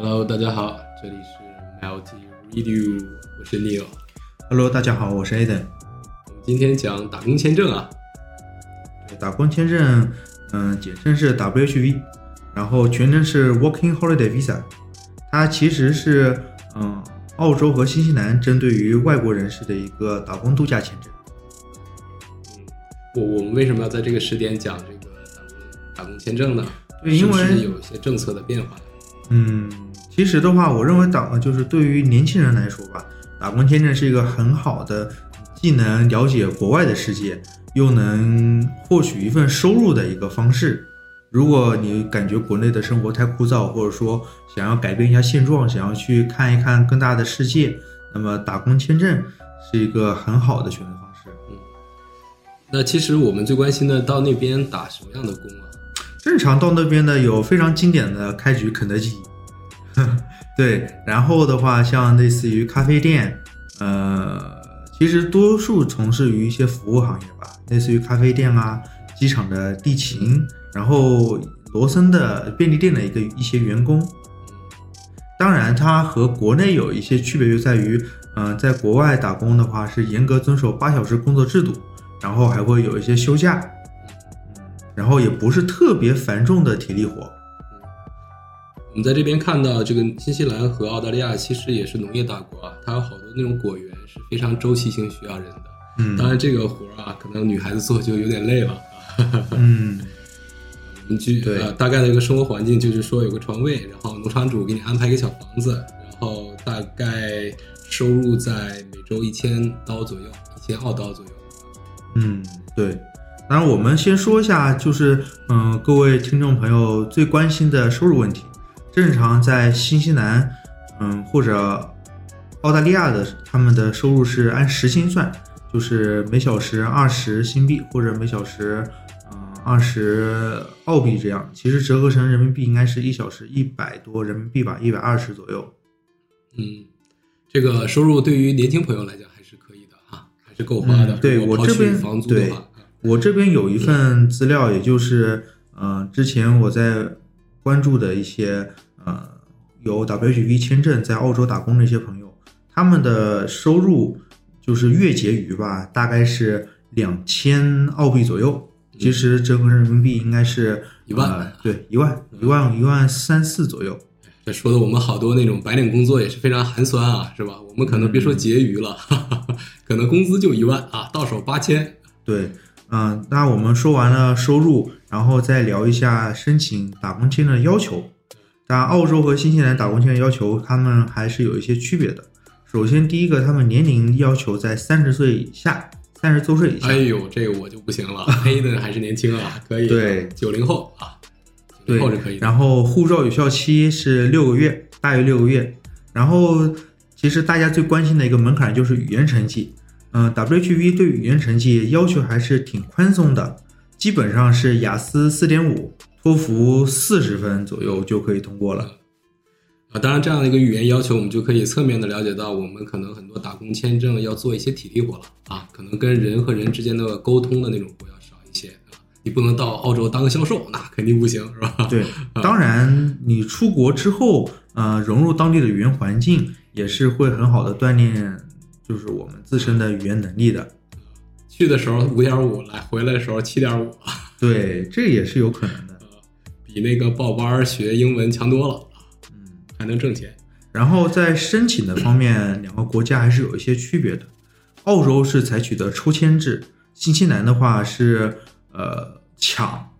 Hello，大家好，这里是 Multi Radio，我是 Neil。Hello，大家好，我是 Aden。我们今天讲打工签证啊，打工签证，嗯、简称是 WHV，然后全称是 Working Holiday Visa。它其实是嗯澳洲和新西兰针对于外国人士的一个打工度假签证。嗯我我们为什么要在这个时点讲这个打工打工签证呢？对因为有一些政策的变化？嗯，其实的话，我认为打就是对于年轻人来说吧，打工签证是一个很好的，既能了解国外的世界，又能获取一份收入的一个方式。如果你感觉国内的生活太枯燥，或者说想要改变一下现状，想要去看一看更大的世界，那么打工签证是一个很好的选择方式。嗯那其实我们最关心的到那边打什么样的工啊？正常到那边呢，有非常经典的开局肯德基，对，然后的话像类似于咖啡店，呃，其实多数从事于一些服务行业吧，类似于咖啡店啊、机场的地勤，然后罗森的便利店的一个一些员工。当然，它和国内有一些区别，就在于，嗯、在国外打工的话是严格遵守八小时工作制度，然后还会有一些休假，然后也不是特别繁重的体力活。我们在这边看到，这个新西兰和澳大利亚其实也是农业大国啊，它有好多那种果园是非常周期性需要人的。嗯当然这个活儿啊，可能女孩子做就有点累了。嗯，我们去对呃大概的一个生活环境就是说有个床位，然后农场主给你安排一个小房子，然后大概收入在每周一千刀左右，一千澳刀左右。嗯，对。当然，我们先说一下，就是嗯、各位听众朋友最关心的收入问题。正常在新西兰，嗯，或者澳大利亚的，他们的收入是按时薪算，就是每小时二十新币或者每小时嗯二十澳币这样。其实折合成人民币应该是一小时一百多人民币吧，一百二十左右。嗯，这个收入对于年轻朋友来讲还是可以的哈，还是够花的。嗯对我这边对房租的话，我这边有一份资料，也就是呃，之前我在关注的一些呃有 WHV 签证在澳洲打工的一些朋友，他们的收入就是月结余吧，大概是两千澳币左右。其实折合成人民币应该是一万呃对，一万一万一万三四左右。这说的我们好多那种白领工作也是非常寒酸啊，是吧？我们可能别说结余了，哈哈哈，可能工资就一万啊，到手八千。对，嗯、那我们说完了收入，然后再聊一下申请打工签证的要求。当然，澳洲和新西兰打工签证要求，他们还是有一些区别的。首先，第一个，他们年龄要求在三十岁以下，三十周岁以下。哎呦，这个我就不行了，黑的还是年轻啊，可以。对九零后啊，九对零后是可以的。然后护照有效期是六个月，大于六个月。然后，其实大家最关心的一个门槛就是语言成绩。嗯、w h v 对语言成绩要求还是挺宽松的，基本上是雅思四点五，托福四十分左右就可以通过了。啊，当然这样的一个语言要求，我们就可以侧面的了解到，我们可能很多打工签证要做一些体力活了啊，可能跟人和人之间的沟通的那种活要少一些啊。你不能到澳洲当个销售，那肯定不行，是吧？对，当然你出国之后，呃，融入当地的语言环境，也是会很好的锻炼，就是我们自身的语言能力的。去的时候五点五，来回来的时候七点五，对，这也是有可能的。比那个报班儿学英文强多了，嗯。还能挣钱。然后在申请的方面，两个国家还是有一些区别的。澳洲是采取的抽签制，新西兰的话是呃抢，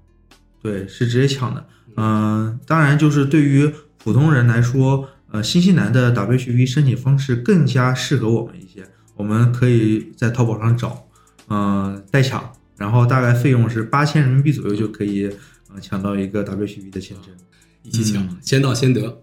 对，是直接抢的。嗯、当然就是对于普通人来说，呃，新西兰的 WHV 申请方式更加适合我们一些。我们可以在淘宝上找，嗯、代抢，然后大概费用是八千人民币左右就可以，呃，抢到一个 WHV 的签证。一起抢，嗯先到先得。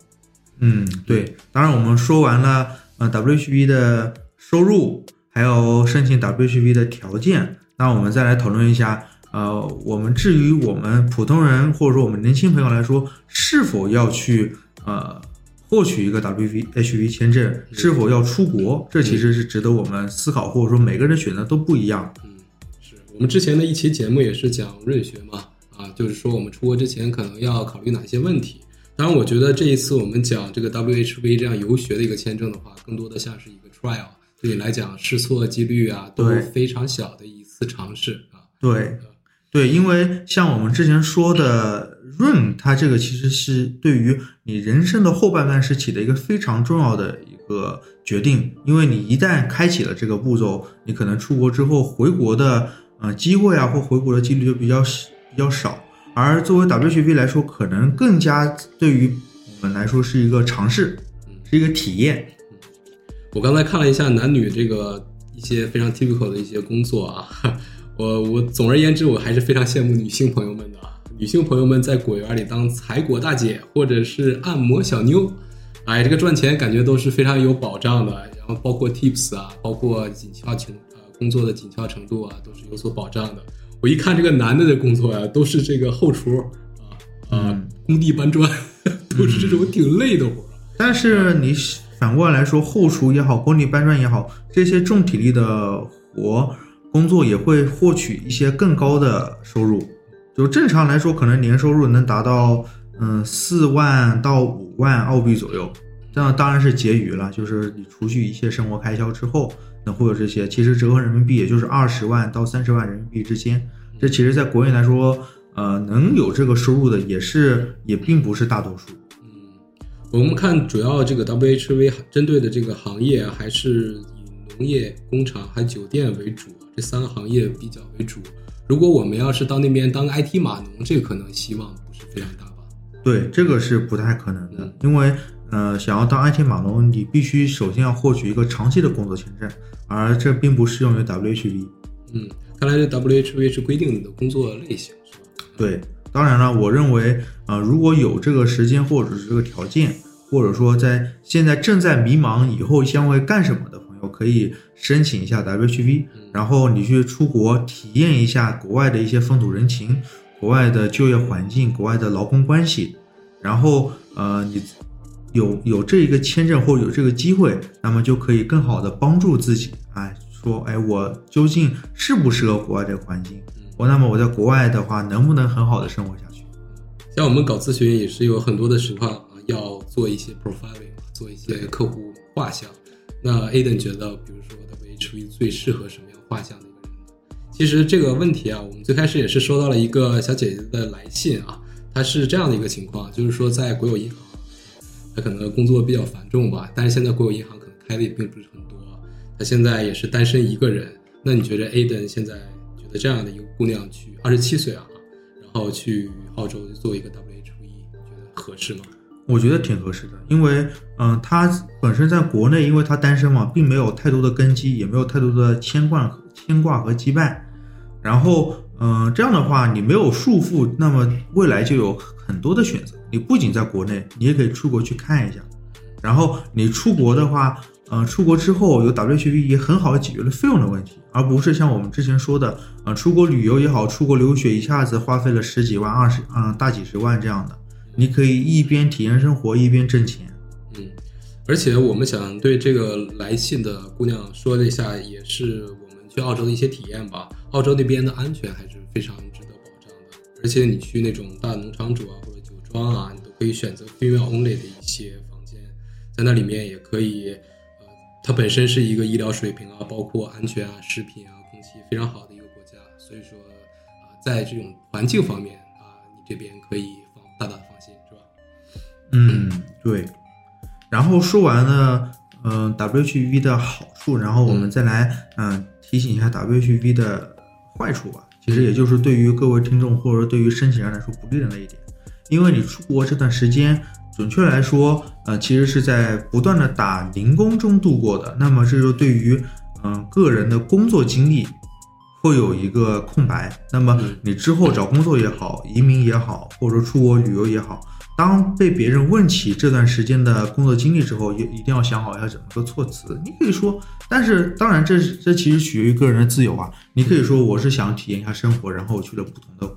嗯，对。当然，我们说完了呃 WHV 的收入，还有申请 WHV 的条件，那我们再来讨论一下，呃，我们至于我们普通人或者说我们年轻朋友来说，是否要去呃获取一个 WHV 签证，是否要出国，这其实是值得我们思考，或者说每个人选择都不一样。嗯，是我们之前的一期节目也是讲瑞学嘛，啊，就是说我们出国之前可能要考虑哪些问题。当然，我觉得这一次我们讲这个 WHV 这样游学的一个签证的话，更多的像是一个 trial，对你来讲试错几率啊都对非常小的一次尝试啊。对，对，因为像我们之前说的润，它这个其实是对于你人生的后半段是起的一个非常重要的一个决定，因为你一旦开启了这个步骤，你可能出国之后回国的呃机会啊或回国的几率就比较比较少，而作为 WHV 来说，可能更加对于我们来说是一个尝试，是一个体验。我刚才看了一下男女这个一些非常 typical 的一些工作啊，我我总而言之，我还是非常羡慕女性朋友们的。女性朋友们在果园里当采果大姐或者是按摩小妞，哎，这个赚钱感觉都是非常有保障的。然后包括 tips 啊，包括紧俏程呃工作的紧俏程度啊，都是有所保障的。我一看这个男的的工作呀、都是这个后厨啊啊嗯，工地搬砖，都是这种挺累的活。但是你反过来说，后厨也好，工地搬砖也好，这些重体力的活工作也会获取一些更高的收入。就正常来说，可能年收入能达到嗯四万到五万澳币左右，这样当然是结余了，就是你除去一切生活开销之后，能会有这些。其实折合人民币也就是二十万到三十万人民币之间。这其实在国内来说，呃，能有这个收入的也是也并不是大多数。嗯，我们看主要这个 WHV 针对的这个行业还是以农业、工厂还酒店为主，这三个行业比较为主。如果我们要是到那边当 IT 码农，这个可能希望不是非常大？对，这个是不太可能的，因为呃，想要当 IT 码农，你必须首先要获取一个长期的工作签证，而这并不适用于 WHV。嗯，看来这 WHV 是规定你的工作类型是吧？对，当然了，我认为呃，如果有这个时间或者是这个条件，或者说在现在正在迷茫以后将会干什么的朋友，可以申请一下 WHV，然后你去出国体验一下国外的一些风土人情、国外的就业环境、国外的劳工关系，然后呃，你有有这一个签证或者有这个机会，那么就可以更好的帮助自己，哎，说哎，我究竟适不适合国外这个环境？我那么我在国外的话，能不能很好的生活下去？像我们搞咨询也是有很多的情况啊，要做一些 profiling，做一些客户画像。那 Aden 觉得，比如说 WHV 最适合什么样画像的？其实这个问题啊，我们最开始也是收到了一个小姐姐的来信啊，她是这样的一个情况，就是说在国有银行，她可能工作比较繁重吧，但是现在国有银行可能开的也并不是很多，她现在也是单身一个人。那你觉得 Aden 现在觉得这样的一个姑娘去二十七岁啊，然后去澳洲做一个 WHV，你觉得合适吗？我觉得挺合适的，因为嗯，他本身在国内，因为他单身嘛，并没有太多的根基，也没有太多的牵挂、牵挂和羁绊。然后嗯，这样的话，你没有束缚，那么未来就有很多的选择。你不仅在国内，你也可以出国去看一下。然后你出国的话，呃，出国之后有 WHV 也很好的解决了费用的问题，而不是像我们之前说的，呃，出国旅游也好，出国留学一下子花费了十几万、二十嗯大几十万这样的。你可以一边体验生活一边挣钱。嗯，而且我们想对这个来信的姑娘说一下，也是我们去澳洲的一些体验吧。澳洲那边的安全还是非常值得保障的，而且你去那种大农场主啊或者酒庄啊，你都可以选择 female only 的一些房间，在那里面也可以，呃，它本身是一个医疗水平啊，包括安全啊、食品啊、空气非常好的一个国家，所以说啊、在这种环境方面啊，你这边可以放大大的放心，是吧？嗯，对。然后说完了，嗯、WHV 的好处，然后我们再来，嗯、提醒一下 WHV 的坏处吧。其实也就是对于各位听众或者说对于申请人来说不利的那一点，因为你出国这段时间，准确来说，呃，其实是在不断的打零工中度过的。那么这就对于，嗯、个人的工作经历会有一个空白。那么你之后找工作也好，移民也好，或者说出国旅游也好，当被别人问起这段时间的工作经历之后，也一定要想好要怎么个措辞。你可以说，但是当然这这其实取决于个人的自由啊。你可以说我是想体验一下生活，然后去了不同的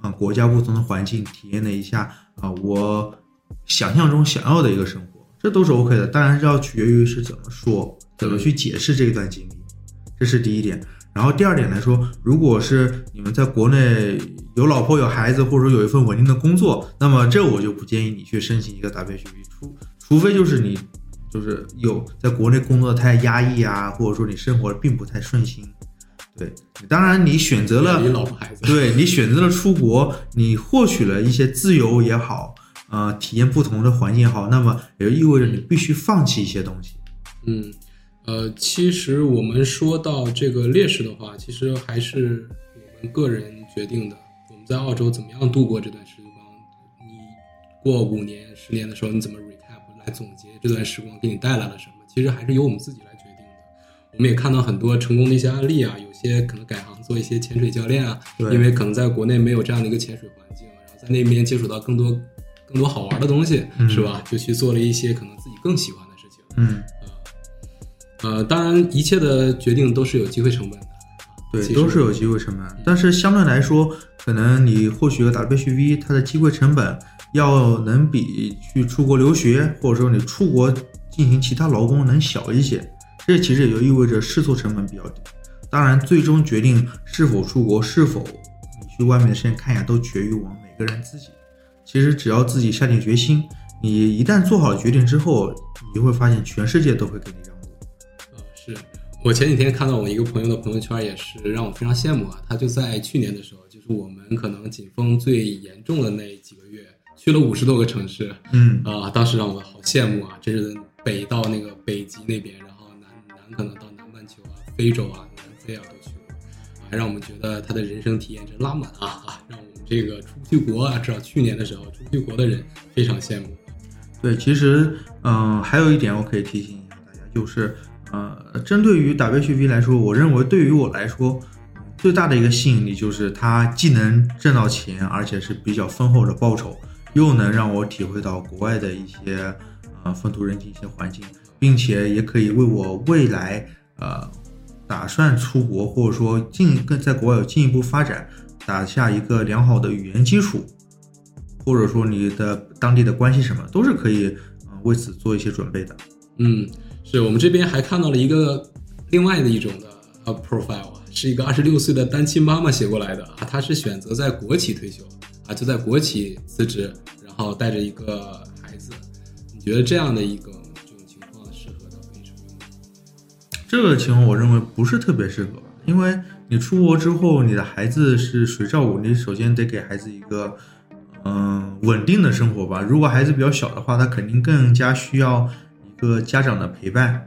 啊、国家、不同的环境，体验了一下啊、我想象中想要的一个生活，这都是 OK 的。当然是要取决于是怎么说，怎么去解释这一段经历，这是第一点。然后第二点来说，如果是你们在国内有老婆有孩子，或者说有一份稳定的工作，那么这我就不建议你去申请一个 W H V，除除非就是你就是有在国内工作太压抑啊，或者说你生活并不太顺心。对，当然你选择了你老婆孩子，对你选择了出国，你获取了一些自由也好，呃，体验不同的环境也好，那么也就意味着你必须放弃一些东西。嗯，呃，其实我们说到这个劣势的话，其实还是我们个人决定的。在澳洲怎么样度过这段时光？你过五年、十年的时候，你怎么 recap 来总结这段时光给你带来了什么？其实还是由我们自己来决定的。我们也看到很多成功的一些案例啊，有些可能改行做一些潜水教练啊，因为可能在国内没有这样的一个潜水环境，然后在那边接触到更多更多好玩的东西，嗯是吧？就去做了一些可能自己更喜欢的事情。嗯，呃，当然，一切的决定都是有机会成本的。对，都是有机会成本，但是相对来说，可能你获取个 WHV，它的机会成本要能比去出国留学，或者说你出国进行其他劳工能小一些。这其实也就意味着试错成本比较低。当然，最终决定是否出国，是否你去外面的时间看一下，都取决于我们每个人自己。其实只要自己下定决心，你一旦做好了决定之后，你就会发现全世界都会给你。我前几天看到我一个朋友的朋友圈，也是让我非常羡慕啊。他就在去年的时候，就是我们可能紧封最严重的那几个月，去了五十多个城市嗯，啊、当时让我好羡慕啊！这是北到那个北极那边，然后南南可能到南半球啊、非洲啊、南非啊都去过，还让我们觉得他的人生体验真拉满啊啊！让我们这个出不去国啊，至少去年的时候出不去国的人非常羡慕。对，其实，嗯、还有一点我可以提醒一下大家，就是，呃，针对于 WHV 来说，我认为对于我来说，最大的一个吸引力就是它既能挣到钱，而且是比较丰厚的报酬，又能让我体会到国外的一些，呃，风土人情、一些环境，并且也可以为我未来，呃，打算出国或者说进更在国外有进一步发展，打下一个良好的语言基础。或者说你的当地的关系什么，都是可以呃为此做一些准备的。嗯，是我们这边还看到了一个另外的一种的 profile 啊，是一个二十六岁的单亲妈妈写过来的，她是选择在国企退休啊，就在国企辞职，然后带着一个孩子。你觉得这样的一个这种情况适合 WHV 吗？这个情况我认为不是特别适合，因为你出国之后，你的孩子是谁照顾？你首先得给孩子一个嗯、稳定的生活吧。如果孩子比较小的话，他肯定更加需要个家长的陪伴。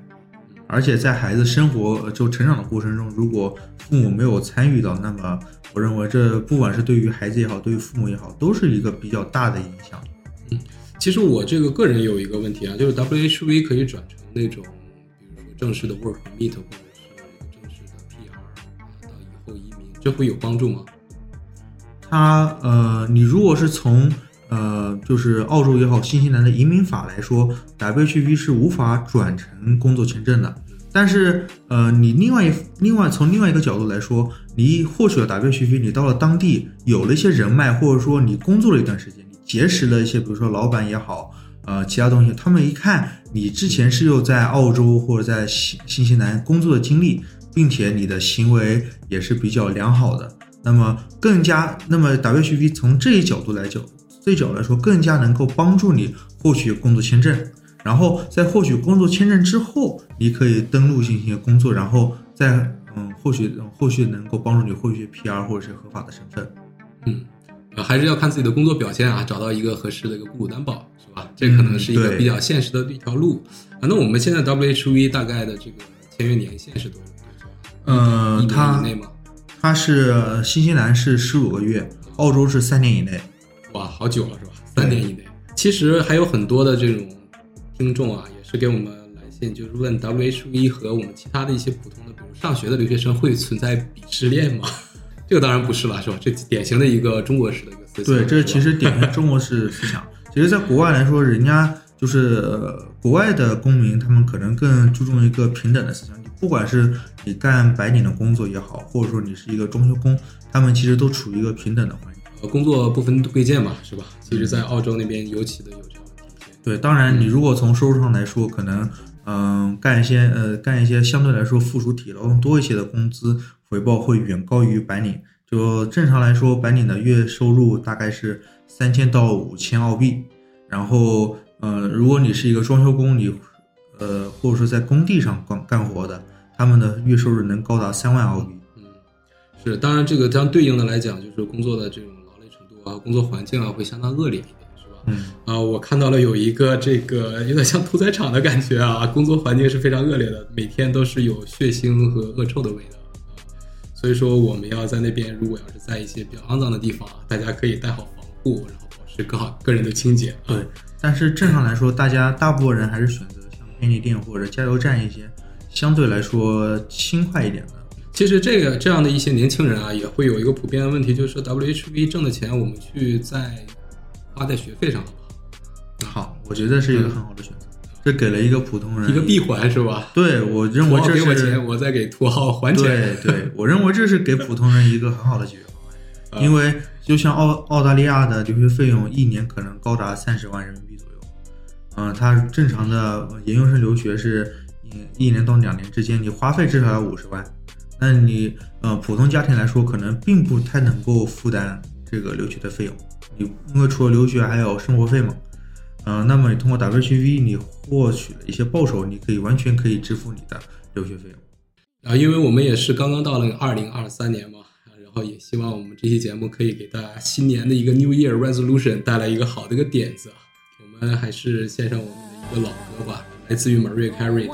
而且在孩子生活呃就成长的过程中，如果父母没有参与到，那么我认为这不管是对于孩子也好，对于父母也好，都是一个比较大的影响。嗯其实我这个个人有一个问题啊，就是 WHV 可以转成那种，比如说正式的 work permit 或者是正式的 PR 啊，到以后移民，这会有帮助吗？它呃，你如果是从呃，就是澳洲也好，新西兰的移民法来说，WHV 是无法转成工作签证的。但是呃，你另外一另外从另外一个角度来说，你获取了 WHV，你到了当地有了一些人脉，或者说你工作了一段时间，你结识了一些，比如说老板也好，呃，其他东西，他们一看你之前是有在澳洲或者在新新西兰工作的经历，并且你的行为也是比较良好的，那么更加，那么 WHV 从这一角度来讲，这一角来说，更加能够帮助你获取工作签证。然后在获取工作签证之后，你可以登录进行工作，然后再嗯，后续后续能够帮助你获取 PR 或者是合法的身份。嗯，呃，还是要看自己的工作表现啊，找到一个合适的一个雇主担保，是吧？这可能是一个比较现实的一条路。啊，那我们现在 WHV 大概的这个签约年限是多久？呃它？它是新西兰是十五个月，澳洲是三年以内。哇，好久了是吧？三年以内。其实还有很多的这种听众啊，也是给我们来信，就是问 WHV 和我们其他的一些普通的，比如上学的留学生会存在鄙视链吗？这个当然不是了，是吧？这典型的一个中国式的一个思想。对，这是其实典型中国式思想。其实，在国外来说，人家就是、呃国外的公民，他们可能更注重一个平等的思想。你不管是你干白领的工作也好，或者说你是一个装修工，他们其实都处于一个平等的环境。呃，工作不分贵贱嘛，是吧？其实，在澳洲那边尤其的有这样的体现。对，当然，你如果从收入上来说，可能嗯、干一些呃干一些相对来说附属体劳动多一些的工资，回报会远高于白领。就正常来说，白领的月收入大概是三千到五千澳币。然后，呃，如果你是一个装修工，你，呃，或者说在工地上干干活的，他们的月收入能高达三万澳币。嗯，是，当然这个相对应的来讲，就是工作的这种啊，工作环境啊，会相当恶劣一点，是吧？嗯，啊，我看到了有一个这个有点像屠宰场的感觉啊，工作环境是非常恶劣的，每天都是有血腥和恶臭的味道。所以说，我们要在那边，如果要是在一些比较肮脏的地方，大家可以带好防护，然后保持更好个人的清洁。对，但是正常来说，大家大部分人还是选择像便利店或者加油站一些相对来说轻快一点的。其实这个这样的一些年轻人啊，也会有一个普遍的问题，就是说 WHV 挣的钱，我们去在花在学费上，好不好？好，我觉得是一个很好的选择。这给了一个普通人一个闭环是吧？对，我认为这是给我钱，我再给土豪还钱。对对，我认为这是给普通人一个很好的解决方案。因为就像澳澳大利亚的留学费用一年可能高达三十万人民币左右。嗯，他正常的研究生留学是一年到两年之间，你花费至少要五十万。那你呃普通家庭来说，可能并不太能够负担这个留学的费用。你因为除了留学还有生活费嘛。嗯，那么你通过 WHV 你获取了一些报酬，你可以完全可以支付你的留学费用。啊，因为我们也是刚刚到了二零二三年嘛，然后也希望我们这期节目可以给大家新年的一个 New Year Resolution 带来一个好的一个点子。我们还是献上我们的一个老歌吧，来自于 Maria Carey 的